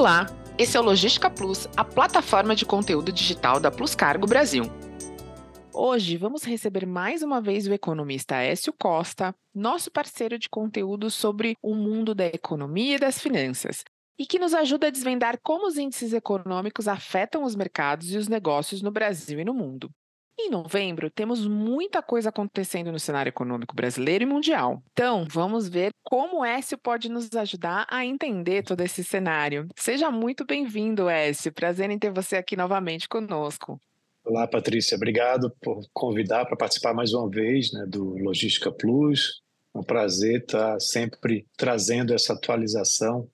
Olá, esse é o Logística Plus, a plataforma de conteúdo digital da Plus Cargo Brasil. Hoje vamos receber mais uma vez o economista Écio Costa, nosso parceiro de conteúdo sobre o mundo da economia e das finanças, e que nos ajuda a desvendar como os índices econômicos afetam os mercados e os negócios no Brasil e no mundo. Em novembro, temos muita coisa acontecendo no cenário econômico brasileiro e mundial. Então, vamos ver como o Écio pode nos ajudar a entender todo esse cenário. Seja muito bem-vindo, Écio. Prazer em ter você aqui novamente conosco. Olá, Patrícia. Obrigado por convidar para participar mais uma vez né, do Logística Plus. É um prazer estar sempre trazendo essa atualização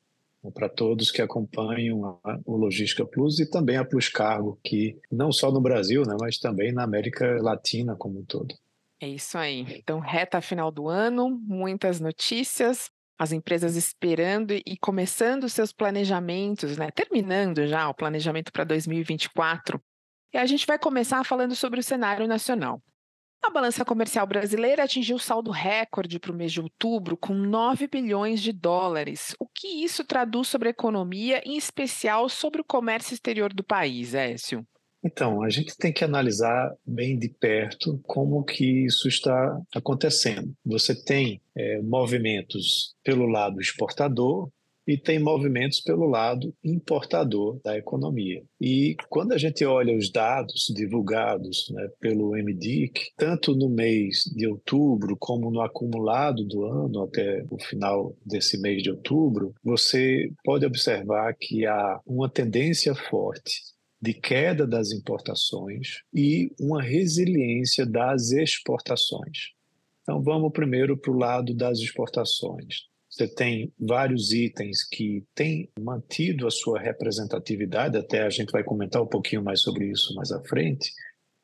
para todos que acompanham a, o Logística Plus e também a Plus Cargo, que não só no Brasil, né, mas também na América Latina como um todo. É isso aí. Então, reta final do ano, muitas notícias, as empresas esperando e começando seus planejamentos, né? Terminando já o planejamento para 2024. E a gente vai começar falando sobre o cenário nacional. A balança comercial brasileira atingiu saldo recorde para o mês de outubro, com 9 bilhões de dólares. O que isso traduz sobre a economia, em especial sobre o comércio exterior do país, Écio? Então, a gente tem que analisar bem de perto como que isso está acontecendo. Você tem é, movimentos pelo lado exportador, e tem movimentos pelo lado importador da economia. E quando a gente olha os dados divulgados né, pelo MDIC, tanto no mês de outubro como no acumulado do ano até o final desse mês de outubro, você pode observar que há uma tendência forte de queda das importações e uma resiliência das exportações. Então vamos primeiro para o lado das exportações. Você tem vários itens que têm mantido a sua representatividade, até a gente vai comentar um pouquinho mais sobre isso mais à frente,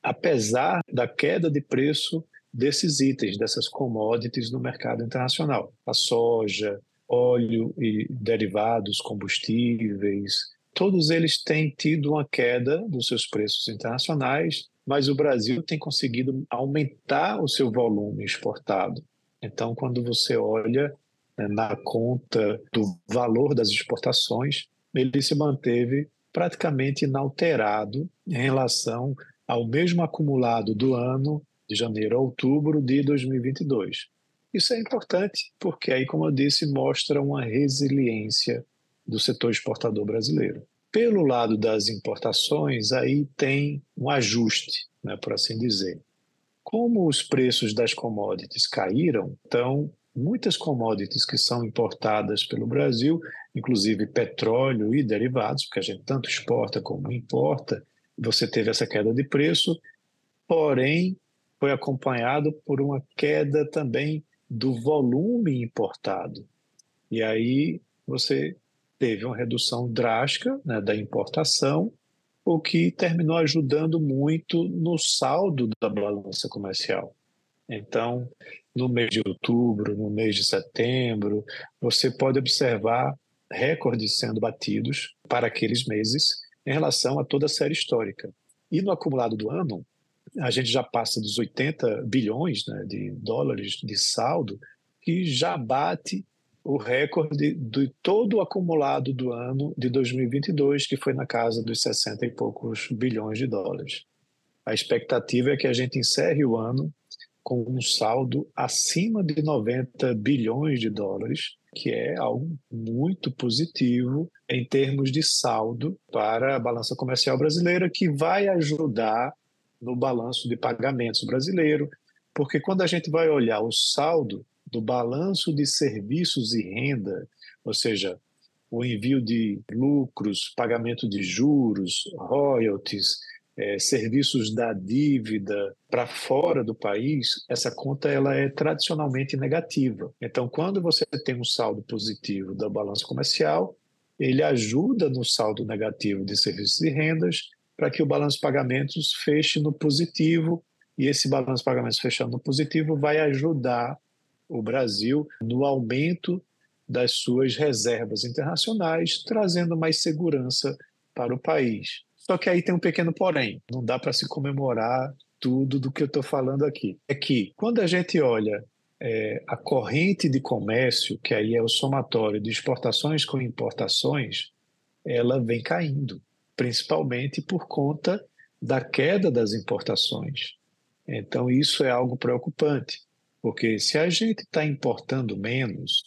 apesar da queda de preço desses itens, dessas commodities no mercado internacional. A soja, óleo e derivados, combustíveis, todos eles têm tido uma queda dos seus preços internacionais, mas o Brasil tem conseguido aumentar o seu volume exportado. Então, quando você olha né, na conta do valor das exportações, ele se manteve praticamente inalterado em relação ao mesmo acumulado do ano de janeiro a outubro de 2022. Isso é importante porque aí, como eu disse, mostra uma resiliência do setor exportador brasileiro. Pelo lado das importações, aí tem um ajuste, né, por assim dizer. Como os preços das commodities caíram, então muitas commodities que são importadas pelo Brasil, inclusive petróleo e derivados, porque a gente tanto exporta como importa, você teve essa queda de preço, porém foi acompanhado por uma queda também do volume importado. E aí você teve uma redução drástica né, da importação, o que terminou ajudando muito no saldo da balança comercial. Então, no mês de outubro, no mês de setembro, você pode observar recordes sendo batidos para aqueles meses em relação a toda a série histórica. E no acumulado do ano, a gente já passa dos 80 bilhões né, de dólares de saldo, que já bate o recorde de todo o acumulado do ano de 2022, que foi na casa dos 60 e poucos bilhões de dólares. A expectativa é que a gente encerre o ano com um saldo acima de 90 bilhões de dólares, que é algo muito positivo em termos de saldo para a balança comercial brasileira, que vai ajudar no balanço de pagamentos brasileiro, porque quando a gente vai olhar o saldo do balanço de serviços e renda, ou seja, o envio de lucros, pagamento de juros, royalties, é, serviços da dívida para fora do país, essa conta ela é tradicionalmente negativa. Então, quando você tem um saldo positivo da balança comercial, ele ajuda no saldo negativo de serviços e rendas para que o balanço de pagamentos feche no positivo e esse balanço de pagamentos fechando no positivo vai ajudar o Brasil no aumento das suas reservas internacionais, trazendo mais segurança para o país. Só que aí tem um pequeno porém, não dá para se comemorar tudo do que eu estou falando aqui. É que quando a gente olha é, a corrente de comércio, que aí é o somatório de exportações com importações, ela vem caindo, principalmente por conta da queda das importações. Então, isso é algo preocupante, porque se a gente está importando menos,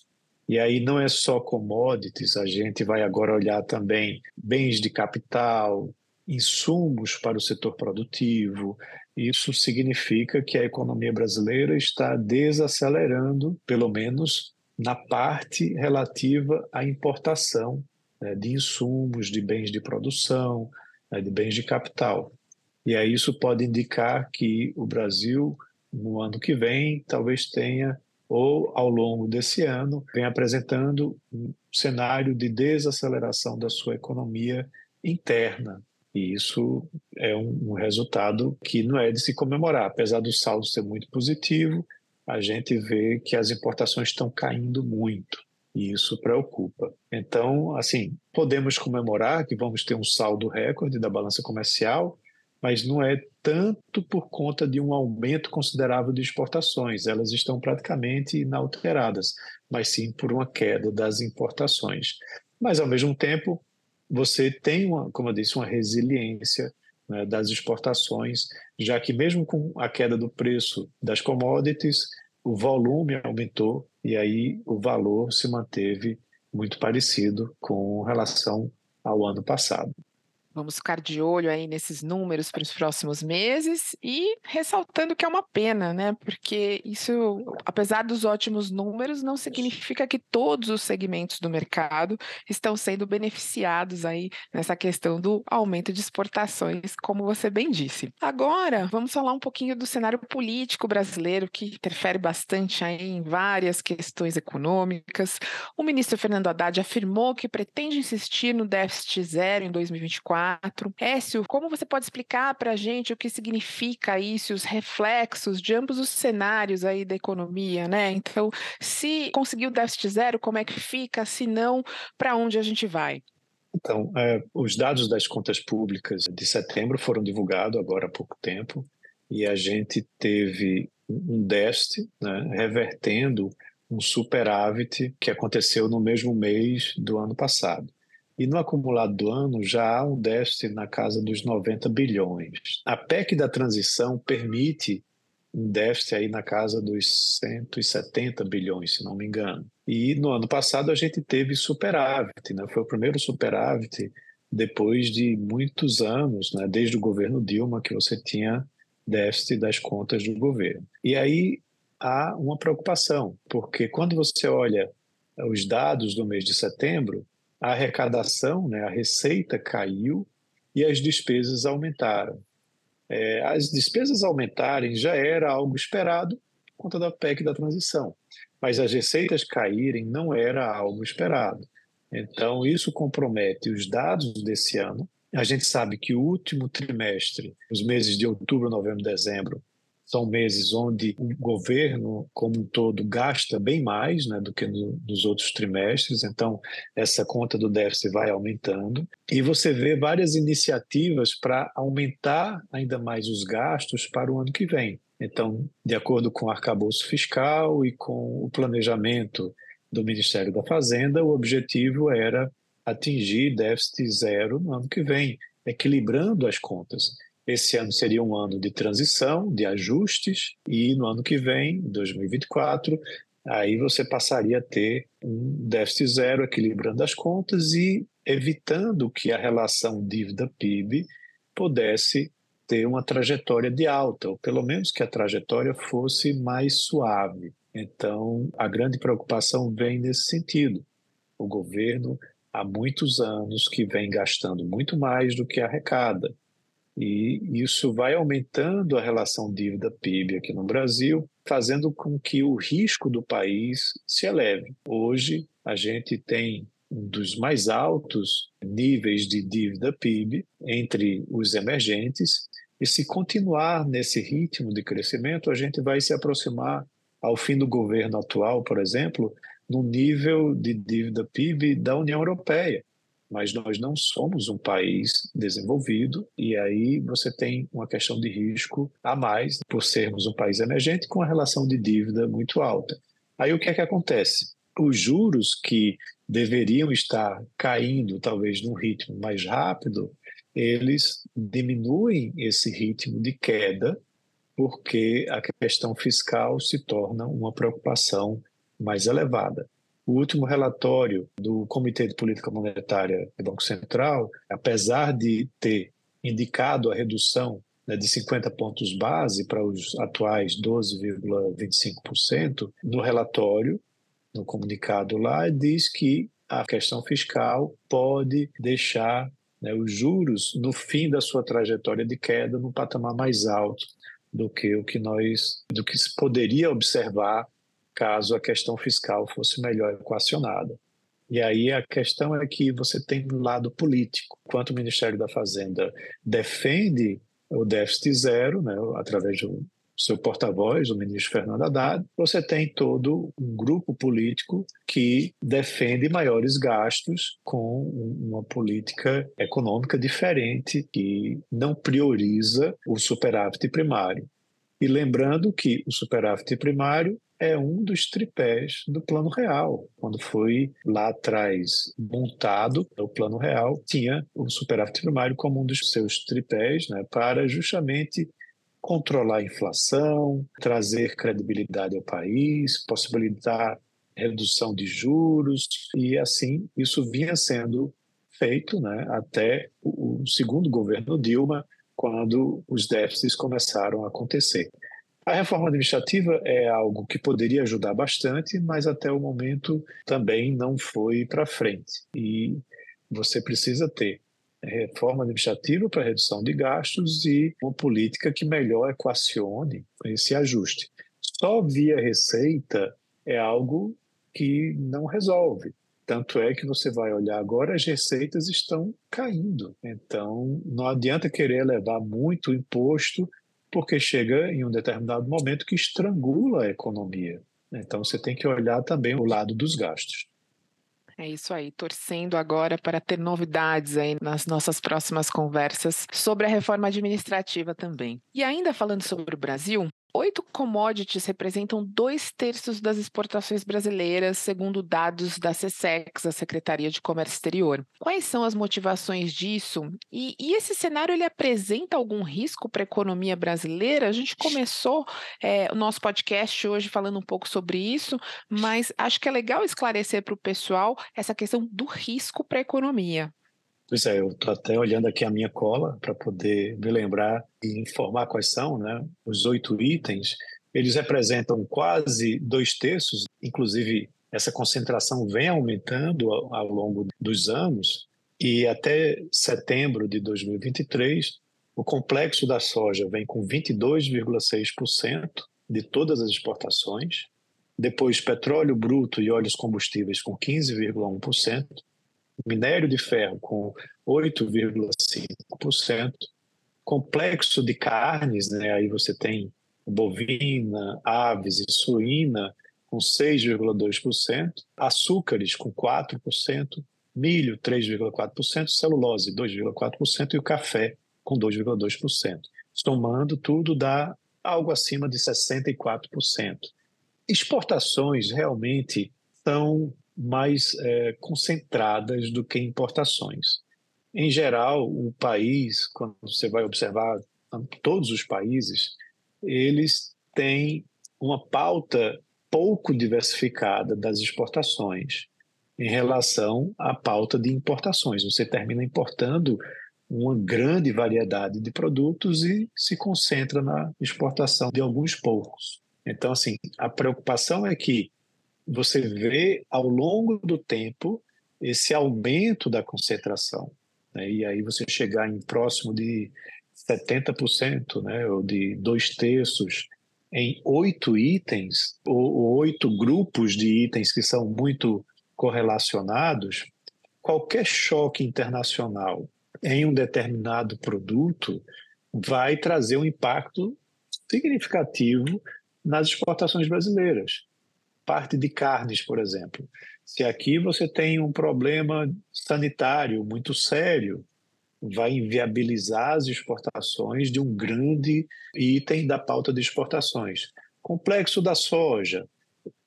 e aí não é só commodities, a gente vai agora olhar também bens de capital, insumos para o setor produtivo. Isso significa que a economia brasileira está desacelerando, pelo menos na parte relativa à importação né, de insumos, de bens de produção, né, de bens de capital. E aí isso pode indicar que o Brasil, no ano que vem, talvez tenha ou ao longo desse ano, vem apresentando um cenário de desaceleração da sua economia interna. E isso é um, um resultado que não é de se comemorar. Apesar do saldo ser muito positivo, a gente vê que as importações estão caindo muito. E isso preocupa. Então, assim, podemos comemorar que vamos ter um saldo recorde da balança comercial, mas não é tanto por conta de um aumento considerável de exportações, elas estão praticamente inalteradas, mas sim por uma queda das importações. Mas, ao mesmo tempo, você tem, uma, como eu disse, uma resiliência né, das exportações, já que, mesmo com a queda do preço das commodities, o volume aumentou e aí o valor se manteve muito parecido com relação ao ano passado. Vamos ficar de olho aí nesses números para os próximos meses e ressaltando que é uma pena, né? Porque isso, apesar dos ótimos números, não significa que todos os segmentos do mercado estão sendo beneficiados aí nessa questão do aumento de exportações, como você bem disse. Agora, vamos falar um pouquinho do cenário político brasileiro que interfere bastante aí em várias questões econômicas. O ministro Fernando Haddad afirmou que pretende insistir no déficit zero em 2024 4. Écio, como você pode explicar para a gente o que significa isso, os reflexos de ambos os cenários aí da economia, né? Então, se conseguir o déficit zero, como é que fica? Se não, para onde a gente vai? Então, é, os dados das contas públicas de setembro foram divulgados agora há pouco tempo e a gente teve um déficit né, revertendo um superávit que aconteceu no mesmo mês do ano passado. E no acumulado do ano já há um déficit na casa dos 90 bilhões. A PEC da transição permite um déficit aí na casa dos 170 bilhões, se não me engano. E no ano passado a gente teve superávit, né? foi o primeiro superávit depois de muitos anos, né? desde o governo Dilma, que você tinha déficit das contas do governo. E aí há uma preocupação, porque quando você olha os dados do mês de setembro, a arrecadação, né, a receita caiu e as despesas aumentaram. É, as despesas aumentarem já era algo esperado por conta da PEC da transição, mas as receitas caírem não era algo esperado. Então, isso compromete os dados desse ano. A gente sabe que o último trimestre, os meses de outubro, novembro, dezembro, são meses onde o governo, como um todo, gasta bem mais né, do que no, nos outros trimestres, então essa conta do déficit vai aumentando. E você vê várias iniciativas para aumentar ainda mais os gastos para o ano que vem. Então, de acordo com o arcabouço fiscal e com o planejamento do Ministério da Fazenda, o objetivo era atingir déficit zero no ano que vem, equilibrando as contas. Esse ano seria um ano de transição, de ajustes, e no ano que vem, 2024, aí você passaria a ter um déficit zero, equilibrando as contas e evitando que a relação dívida-PIB pudesse ter uma trajetória de alta, ou pelo menos que a trajetória fosse mais suave. Então, a grande preocupação vem nesse sentido. O governo, há muitos anos, que vem gastando muito mais do que arrecada. E isso vai aumentando a relação dívida-PIB aqui no Brasil, fazendo com que o risco do país se eleve. Hoje, a gente tem um dos mais altos níveis de dívida PIB entre os emergentes, e se continuar nesse ritmo de crescimento, a gente vai se aproximar, ao fim do governo atual, por exemplo, no nível de dívida PIB da União Europeia mas nós não somos um país desenvolvido e aí você tem uma questão de risco a mais por sermos um país emergente com uma relação de dívida muito alta. Aí o que é que acontece? os juros que deveriam estar caindo, talvez num ritmo mais rápido, eles diminuem esse ritmo de queda, porque a questão fiscal se torna uma preocupação mais elevada. O último relatório do Comitê de Política Monetária do Banco Central, apesar de ter indicado a redução né, de 50 pontos base para os atuais 12,25%, no relatório, no comunicado lá, diz que a questão fiscal pode deixar né, os juros no fim da sua trajetória de queda no patamar mais alto do que o que nós do que se poderia observar caso a questão fiscal fosse melhor equacionada. E aí a questão é que você tem do lado político, enquanto o Ministério da Fazenda defende o déficit zero, né, através do seu porta-voz, o ministro Fernando Haddad, você tem todo um grupo político que defende maiores gastos com uma política econômica diferente, que não prioriza o superávit primário. E lembrando que o superávit primário é um dos tripés do Plano Real. Quando foi lá atrás montado o Plano Real, tinha o superávit primário como um dos seus tripés, né, para justamente controlar a inflação, trazer credibilidade ao país, possibilitar redução de juros e assim isso vinha sendo feito, né, até o segundo governo Dilma, quando os déficits começaram a acontecer. A reforma administrativa é algo que poderia ajudar bastante, mas até o momento também não foi para frente. E você precisa ter reforma administrativa para redução de gastos e uma política que melhor equacione esse ajuste. Só via receita é algo que não resolve. Tanto é que você vai olhar agora, as receitas estão caindo. Então, não adianta querer levar muito imposto porque chega em um determinado momento que estrangula a economia. Então você tem que olhar também o lado dos gastos. É isso aí, torcendo agora para ter novidades aí nas nossas próximas conversas sobre a reforma administrativa também. E ainda falando sobre o Brasil, Oito commodities representam dois terços das exportações brasileiras, segundo dados da SESEX, a Secretaria de Comércio Exterior. Quais são as motivações disso? E, e esse cenário ele apresenta algum risco para a economia brasileira? A gente começou é, o nosso podcast hoje falando um pouco sobre isso, mas acho que é legal esclarecer para o pessoal essa questão do risco para a economia. Pois é, eu estou até olhando aqui a minha cola para poder me lembrar e informar quais são né, os oito itens. Eles representam quase dois terços, inclusive essa concentração vem aumentando ao, ao longo dos anos, e até setembro de 2023, o complexo da soja vem com 22,6% de todas as exportações, depois petróleo bruto e óleos combustíveis com 15,1%, minério de ferro com 8,5%, complexo de carnes, né, aí você tem bovina, aves e suína com 6,2%, açúcares com 4%, milho 3,4%, celulose 2,4% e o café com 2,2%. Somando tudo dá algo acima de 64%. Exportações realmente são mais é, concentradas do que importações. Em geral, o país, quando você vai observar todos os países, eles têm uma pauta pouco diversificada das exportações em relação à pauta de importações. Você termina importando uma grande variedade de produtos e se concentra na exportação de alguns poucos. Então, assim, a preocupação é que você vê ao longo do tempo esse aumento da concentração. Né? E aí você chegar em próximo de 70%, né? ou de dois terços, em oito itens, ou oito grupos de itens que são muito correlacionados, qualquer choque internacional em um determinado produto vai trazer um impacto significativo nas exportações brasileiras parte de carnes, por exemplo. Se aqui você tem um problema sanitário muito sério, vai inviabilizar as exportações de um grande item da pauta de exportações. Complexo da soja.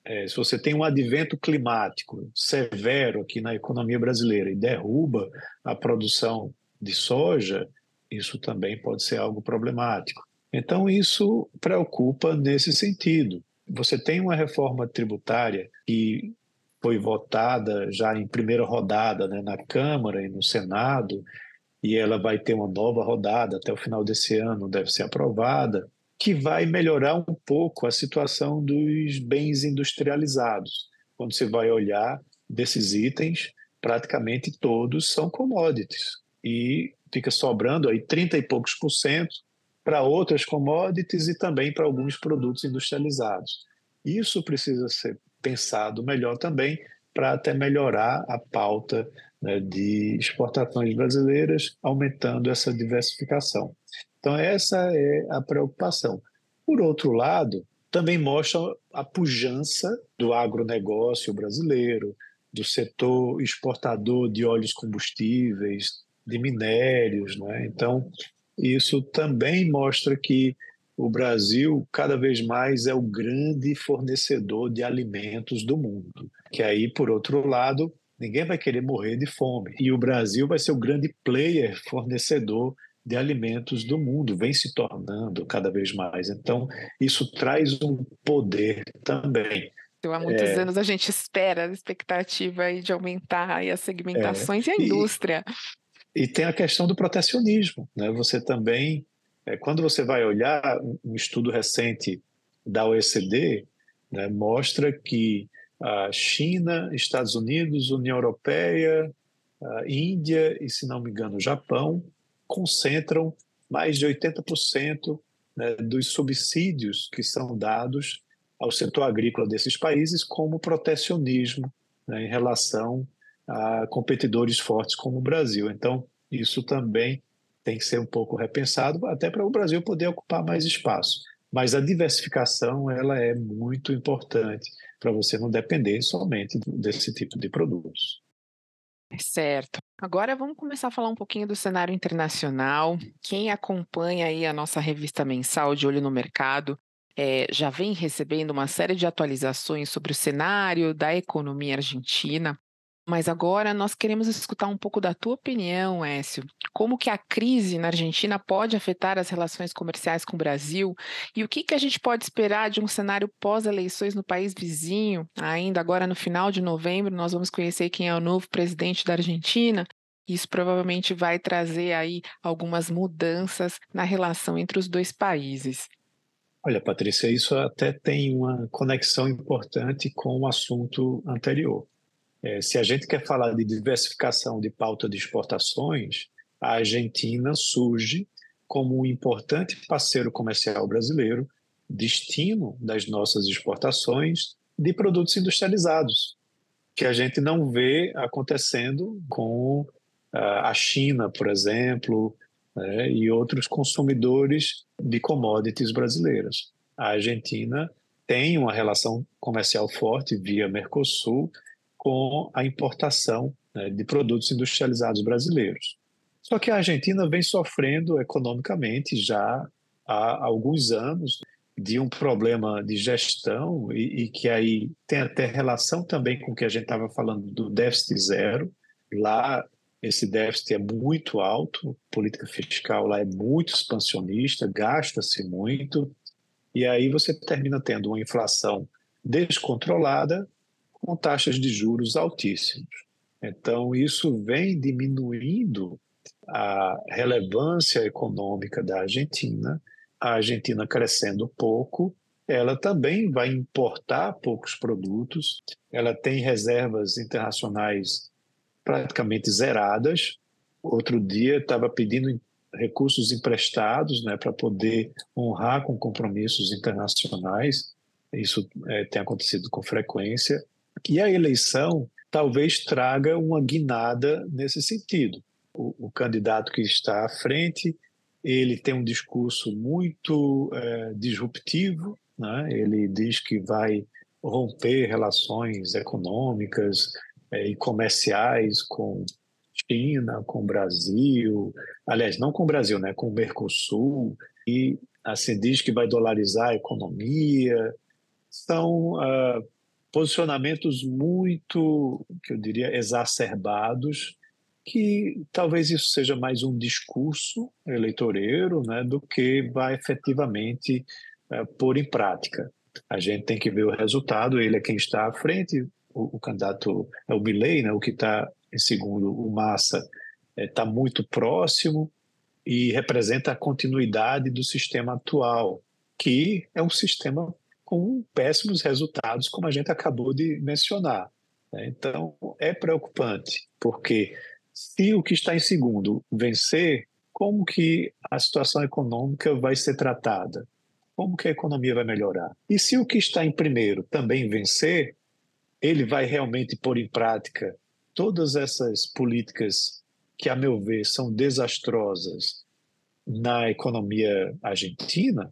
é, se você tem um advento climático severo aqui na economia brasileira e derruba a produção de soja, isso também pode ser algo problemático. Então, isso preocupa nesse sentido. Você tem uma reforma tributária que foi votada já em primeira rodada né, na Câmara e no Senado, e ela vai ter uma nova rodada até o final desse ano, deve ser aprovada que vai melhorar um pouco a situação dos bens industrializados. Quando você vai olhar desses itens, praticamente todos são commodities e fica sobrando aí 30 e poucos por cento para outras commodities e também para alguns produtos industrializados. Isso precisa ser pensado melhor também para até melhorar a pauta né, de exportações brasileiras, aumentando essa diversificação. Então, essa é a preocupação. Por outro lado, também mostra a pujança do agronegócio brasileiro, do setor exportador de óleos combustíveis, de minérios. Né? Então, isso também mostra que o Brasil cada vez mais é o grande fornecedor de alimentos do mundo. Que aí, por outro lado, ninguém vai querer morrer de fome. E o Brasil vai ser o grande player fornecedor de alimentos do mundo, vem se tornando cada vez mais. Então, isso traz um poder também. Então, há muitos é, anos a gente espera a expectativa aí de aumentar aí as segmentações é, e a indústria. E, e, tem a questão do protecionismo. Né? Você também, é, quando você vai olhar um estudo recente da OECD, né, mostra que a China, Estados Unidos, União Europeia, Índia e, se não me engano, Japão concentram mais de 80% né, dos subsídios que são dados ao setor agrícola desses países como protecionismo né, em relação a competidores fortes como o Brasil. Então, isso também tem que ser um pouco repensado, até para o Brasil poder ocupar mais espaço. Mas a diversificação ela é muito importante para você não depender somente desse tipo de produtos. Certo. Agora vamos começar a falar um pouquinho do cenário internacional. Quem acompanha aí a nossa revista mensal de Olho no Mercado é, já vem recebendo uma série de atualizações sobre o cenário da economia argentina. Mas agora nós queremos escutar um pouco da tua opinião, Écio. Como que a crise na Argentina pode afetar as relações comerciais com o Brasil e o que, que a gente pode esperar de um cenário pós-eleições no país vizinho? Ainda agora no final de novembro nós vamos conhecer quem é o novo presidente da Argentina. Isso provavelmente vai trazer aí algumas mudanças na relação entre os dois países. Olha, Patrícia, isso até tem uma conexão importante com o assunto anterior. É, se a gente quer falar de diversificação de pauta de exportações, a Argentina surge como um importante parceiro comercial brasileiro, destino das nossas exportações de produtos industrializados, que a gente não vê acontecendo com a China, por exemplo, né, e outros consumidores de commodities brasileiras. A Argentina tem uma relação comercial forte via Mercosul com a importação né, de produtos industrializados brasileiros. Só que a Argentina vem sofrendo economicamente já há alguns anos de um problema de gestão e, e que aí tem até relação também com o que a gente estava falando do déficit zero. Lá esse déficit é muito alto, política fiscal lá é muito expansionista, gasta-se muito, e aí você termina tendo uma inflação descontrolada com taxas de juros altíssimos. Então, isso vem diminuindo a relevância econômica da Argentina, a Argentina crescendo pouco, ela também vai importar poucos produtos, ela tem reservas internacionais praticamente zeradas. Outro dia estava pedindo recursos emprestados né, para poder honrar com compromissos internacionais. Isso é, tem acontecido com frequência. E a eleição talvez traga uma guinada nesse sentido. O, o candidato que está à frente, ele tem um discurso muito é, disruptivo, né? ele diz que vai romper relações econômicas é, e comerciais com China, com o Brasil, aliás, não com o Brasil, né, com o Mercosul, e assim diz que vai dolarizar a economia. São uh, posicionamentos muito, que eu diria, exacerbados, que talvez isso seja mais um discurso eleitoreiro né, do que vai efetivamente é, pôr em prática. A gente tem que ver o resultado, ele é quem está à frente, o, o candidato é o Milley, né, o que está em segundo, o Massa, está é, muito próximo e representa a continuidade do sistema atual, que é um sistema com péssimos resultados, como a gente acabou de mencionar. Né? Então, é preocupante, porque se o que está em segundo vencer, como que a situação econômica vai ser tratada? Como que a economia vai melhorar? E se o que está em primeiro também vencer, ele vai realmente pôr em prática todas essas políticas que, a meu ver, são desastrosas na economia argentina?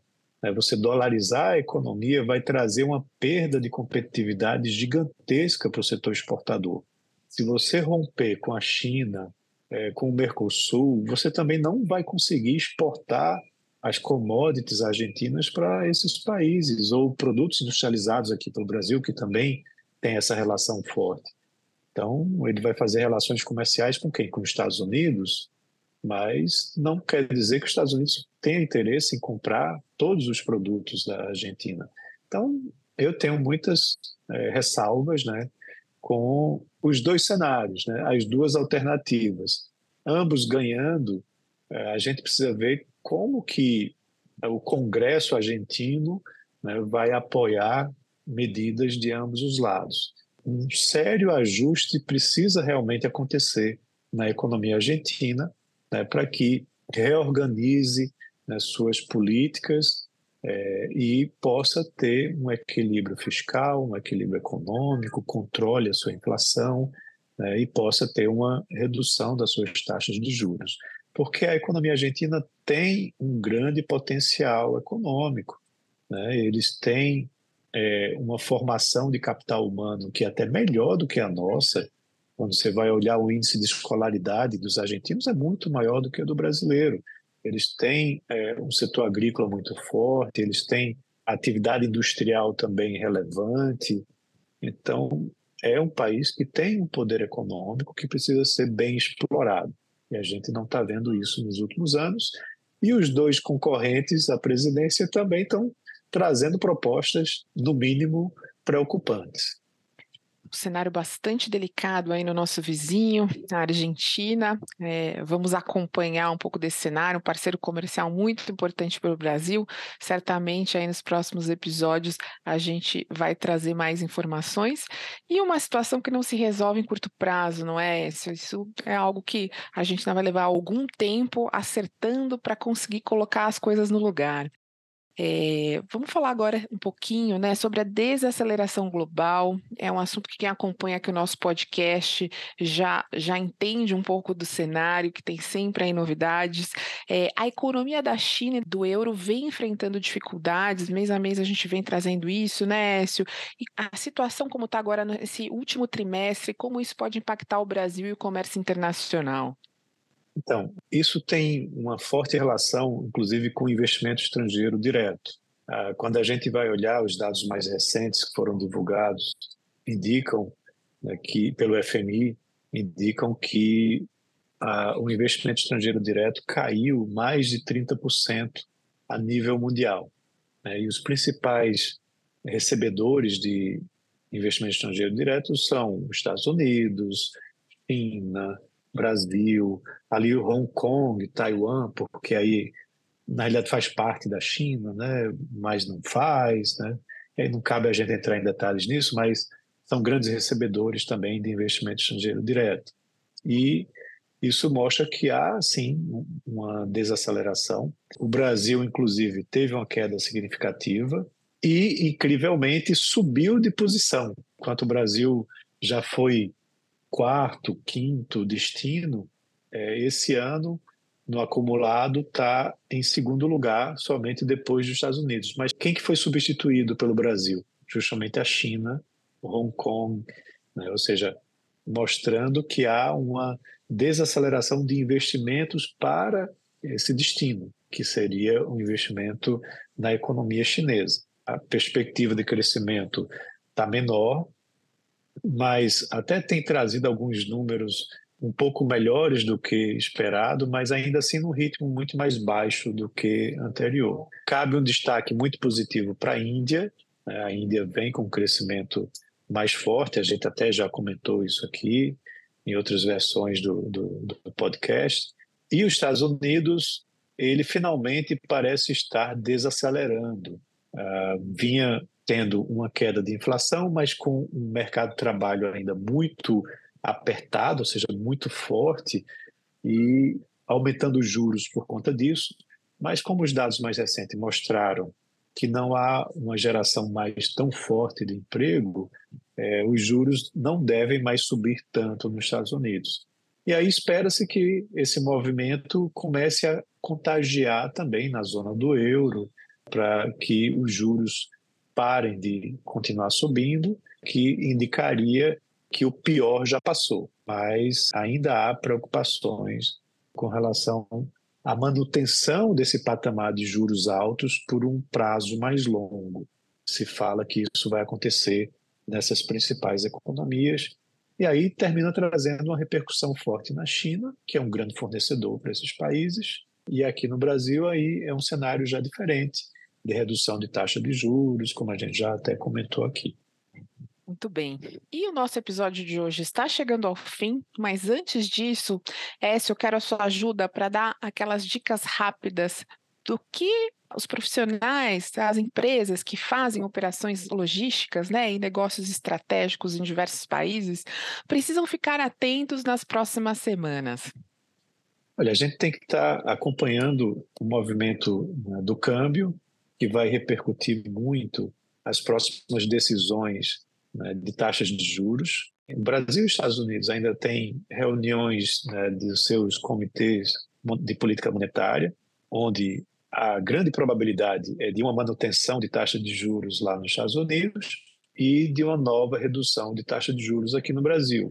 Você dolarizar a economia vai trazer uma perda de competitividade gigantesca para o setor exportador. Se você romper com a China, é, com o Mercosul, você também não vai conseguir exportar as commodities argentinas para esses países, ou produtos industrializados aqui para o Brasil, que também tem essa relação forte. Então, ele vai fazer relações comerciais com quem? Com os Estados Unidos, mas não quer dizer que os Estados Unidos tenha interesse em comprar todos os produtos da Argentina. Então, eu tenho muitas é, ressalvas né, com os dois cenários, né, as duas alternativas. Ambos ganhando, é, a gente precisa ver como que o Congresso argentino né, vai apoiar medidas de ambos os lados um sério ajuste precisa realmente acontecer na economia argentina né, para que reorganize né, suas políticas é, e possa ter um equilíbrio fiscal, um equilíbrio econômico, controle a sua inflação né, e possa ter uma redução das suas taxas de juros. Porque a economia argentina tem um grande potencial econômico. Né, eles têm é, uma formação de capital humano que é até melhor do que a nossa, quando você vai olhar o índice de escolaridade dos argentinos, é muito maior do que o do brasileiro. Eles têm é, um setor agrícola muito forte, eles têm atividade industrial também relevante. Então, é um país que tem um poder econômico que precisa ser bem explorado. E a gente não está vendo isso nos últimos anos. E os dois concorrentes à presidência também estão trazendo propostas, no mínimo, preocupantes cenário bastante delicado aí no nosso vizinho, na Argentina. É, vamos acompanhar um pouco desse cenário, um parceiro comercial muito importante para o Brasil. Certamente aí nos próximos episódios a gente vai trazer mais informações. E uma situação que não se resolve em curto prazo, não é? Isso, isso é algo que a gente vai levar algum tempo acertando para conseguir colocar as coisas no lugar. É, vamos falar agora um pouquinho né, sobre a desaceleração global. É um assunto que quem acompanha aqui o nosso podcast já, já entende um pouco do cenário, que tem sempre aí novidades. É, a economia da China e do euro vem enfrentando dificuldades, mês a mês a gente vem trazendo isso, né, Écio? E a situação como está agora nesse último trimestre, como isso pode impactar o Brasil e o comércio internacional? Então, isso tem uma forte relação, inclusive, com o investimento estrangeiro direto. Ah, quando a gente vai olhar os dados mais recentes que foram divulgados, indicam né, que, pelo FMI, indicam que ah, o investimento estrangeiro direto caiu mais de 30% a nível mundial. Né, e os principais recebedores de investimento estrangeiro direto são os Estados Unidos, China, Brasil, ali Hong Kong, Taiwan, porque aí na realidade faz parte da China, né? mas não faz, né? E não cabe a gente entrar em detalhes nisso, mas são grandes recebedores também de investimento estrangeiro direto. E isso mostra que há, sim, uma desaceleração. O Brasil, inclusive, teve uma queda significativa e, incrivelmente, subiu de posição. Enquanto o Brasil já foi quarto, quinto destino, é, esse ano, no acumulado, está em segundo lugar, somente depois dos Estados Unidos. Mas quem que foi substituído pelo Brasil? Justamente a China, Hong Kong, né? ou seja, mostrando que há uma desaceleração de investimentos para esse destino, que seria um investimento na economia chinesa. A perspectiva de crescimento está menor, mas até tem trazido alguns números um pouco melhores do que esperado, mas ainda assim num ritmo muito mais baixo do que anterior. Cabe um destaque muito positivo para a Índia. Né? A Índia vem com um crescimento mais forte, a gente até já comentou isso aqui em outras versões do, do, do podcast. E os Estados Unidos, ele finalmente parece estar desacelerando. Uh, vinha tendo uma queda de inflação, mas com um mercado de trabalho ainda muito apertado, ou seja, muito forte, e aumentando os juros por conta disso. Mas como os dados mais recentes mostraram que não há uma geração mais tão forte de emprego, é, os juros não devem mais subir tanto nos Estados Unidos. E aí espera-se que esse movimento comece a contagiar também na zona do euro, para que os juros parem de continuar subindo, que indicaria que o pior já passou, mas ainda há preocupações com relação à manutenção desse patamar de juros altos por um prazo mais longo. Se fala que isso vai acontecer nessas principais economias. E aí termina trazendo uma repercussão forte na China, que é um grande fornecedor para esses países, e aqui no Brasil aí é um cenário já diferente de redução de taxa de juros, como a gente já até comentou aqui. Muito bem. E o nosso episódio de hoje está chegando ao fim, mas antes disso, Écio, eu quero a sua ajuda para dar aquelas dicas rápidas do que os profissionais, as empresas que fazem operações logísticas né, e negócios estratégicos em diversos países precisam ficar atentos nas próximas semanas. Olha, a gente tem que estar acompanhando o movimento né, do câmbio, que vai repercutir muito as próximas decisões né, de taxas de juros. O Brasil e os Estados Unidos ainda têm reuniões né, de seus comitês de política monetária, onde a grande probabilidade é de uma manutenção de taxa de juros lá nos Estados Unidos e de uma nova redução de taxa de juros aqui no Brasil.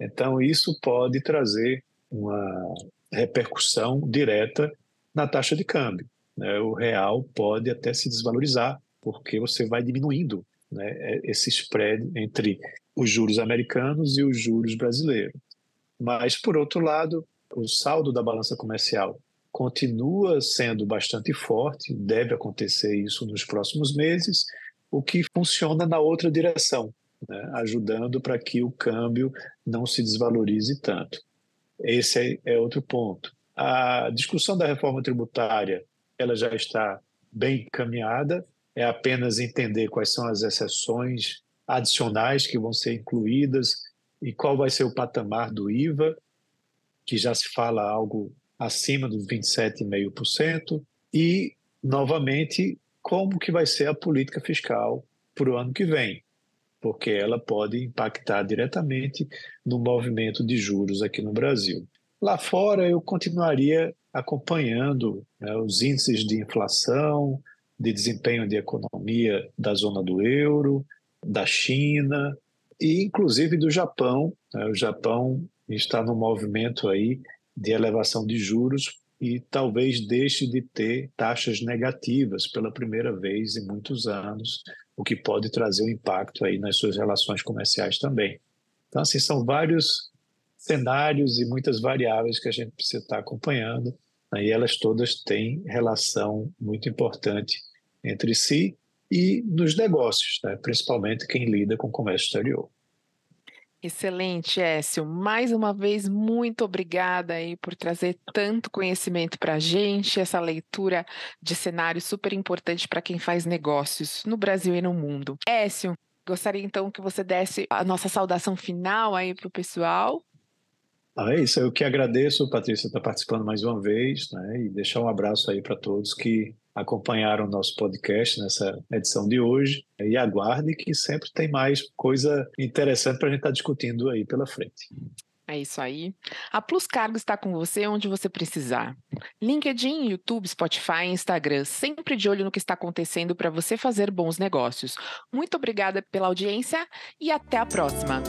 Então, isso pode trazer uma repercussão direta na taxa de câmbio. Né? O real pode até se desvalorizar, porque você vai diminuindo né, é, esse spread entre os juros americanos e os juros brasileiros. Mas, por outro lado, o saldo da balança comercial continua sendo bastante forte, deve acontecer isso nos próximos meses, o que funciona na outra direção, né, ajudando para que o câmbio não se desvalorize tanto. Esse é, é outro ponto. A discussão da reforma tributária ela já está bem encaminhada, é apenas entender quais são as exceções adicionais que vão ser incluídas e qual vai ser o patamar do IVA, que já se fala algo acima dos 27,5%, e, novamente, como que vai ser a política fiscal para o ano que vem, porque ela pode impactar diretamente no movimento de juros aqui no Brasil. Lá fora, eu continuaria acompanhando né, os índices de inflação, de desempenho de economia da zona do euro, da China e inclusive do Japão. Né? O Japão está no movimento aí de elevação de juros e talvez deixe de ter taxas negativas pela primeira vez em muitos anos, o que pode trazer um impacto aí nas suas relações comerciais também. Então, assim, são vários cenários e muitas variáveis que a gente precisa estar acompanhando e elas todas têm relação muito importante entre si e nos negócios, né? principalmente quem lida com comércio exterior. Excelente, Écio. Mais uma vez, muito obrigada aí por trazer tanto conhecimento para a gente, essa leitura de cenário super importante para quem faz negócios no Brasil e no mundo. Écio, gostaria então que você desse a nossa saudação final aí para o pessoal. Ah, é isso, eu que agradeço, Patrícia, estar participando mais uma vez, né, e deixar um abraço aí para todos que acompanharam o nosso podcast nessa edição de hoje e aguarde que sempre tem mais coisa interessante para a gente estar tá discutindo aí pela frente. É isso aí. A Plus Cargo está com você onde você precisar. LinkedIn, YouTube, Spotify, Instagram, sempre de olho no que está acontecendo para você fazer bons negócios. Muito obrigada pela audiência e até a próxima.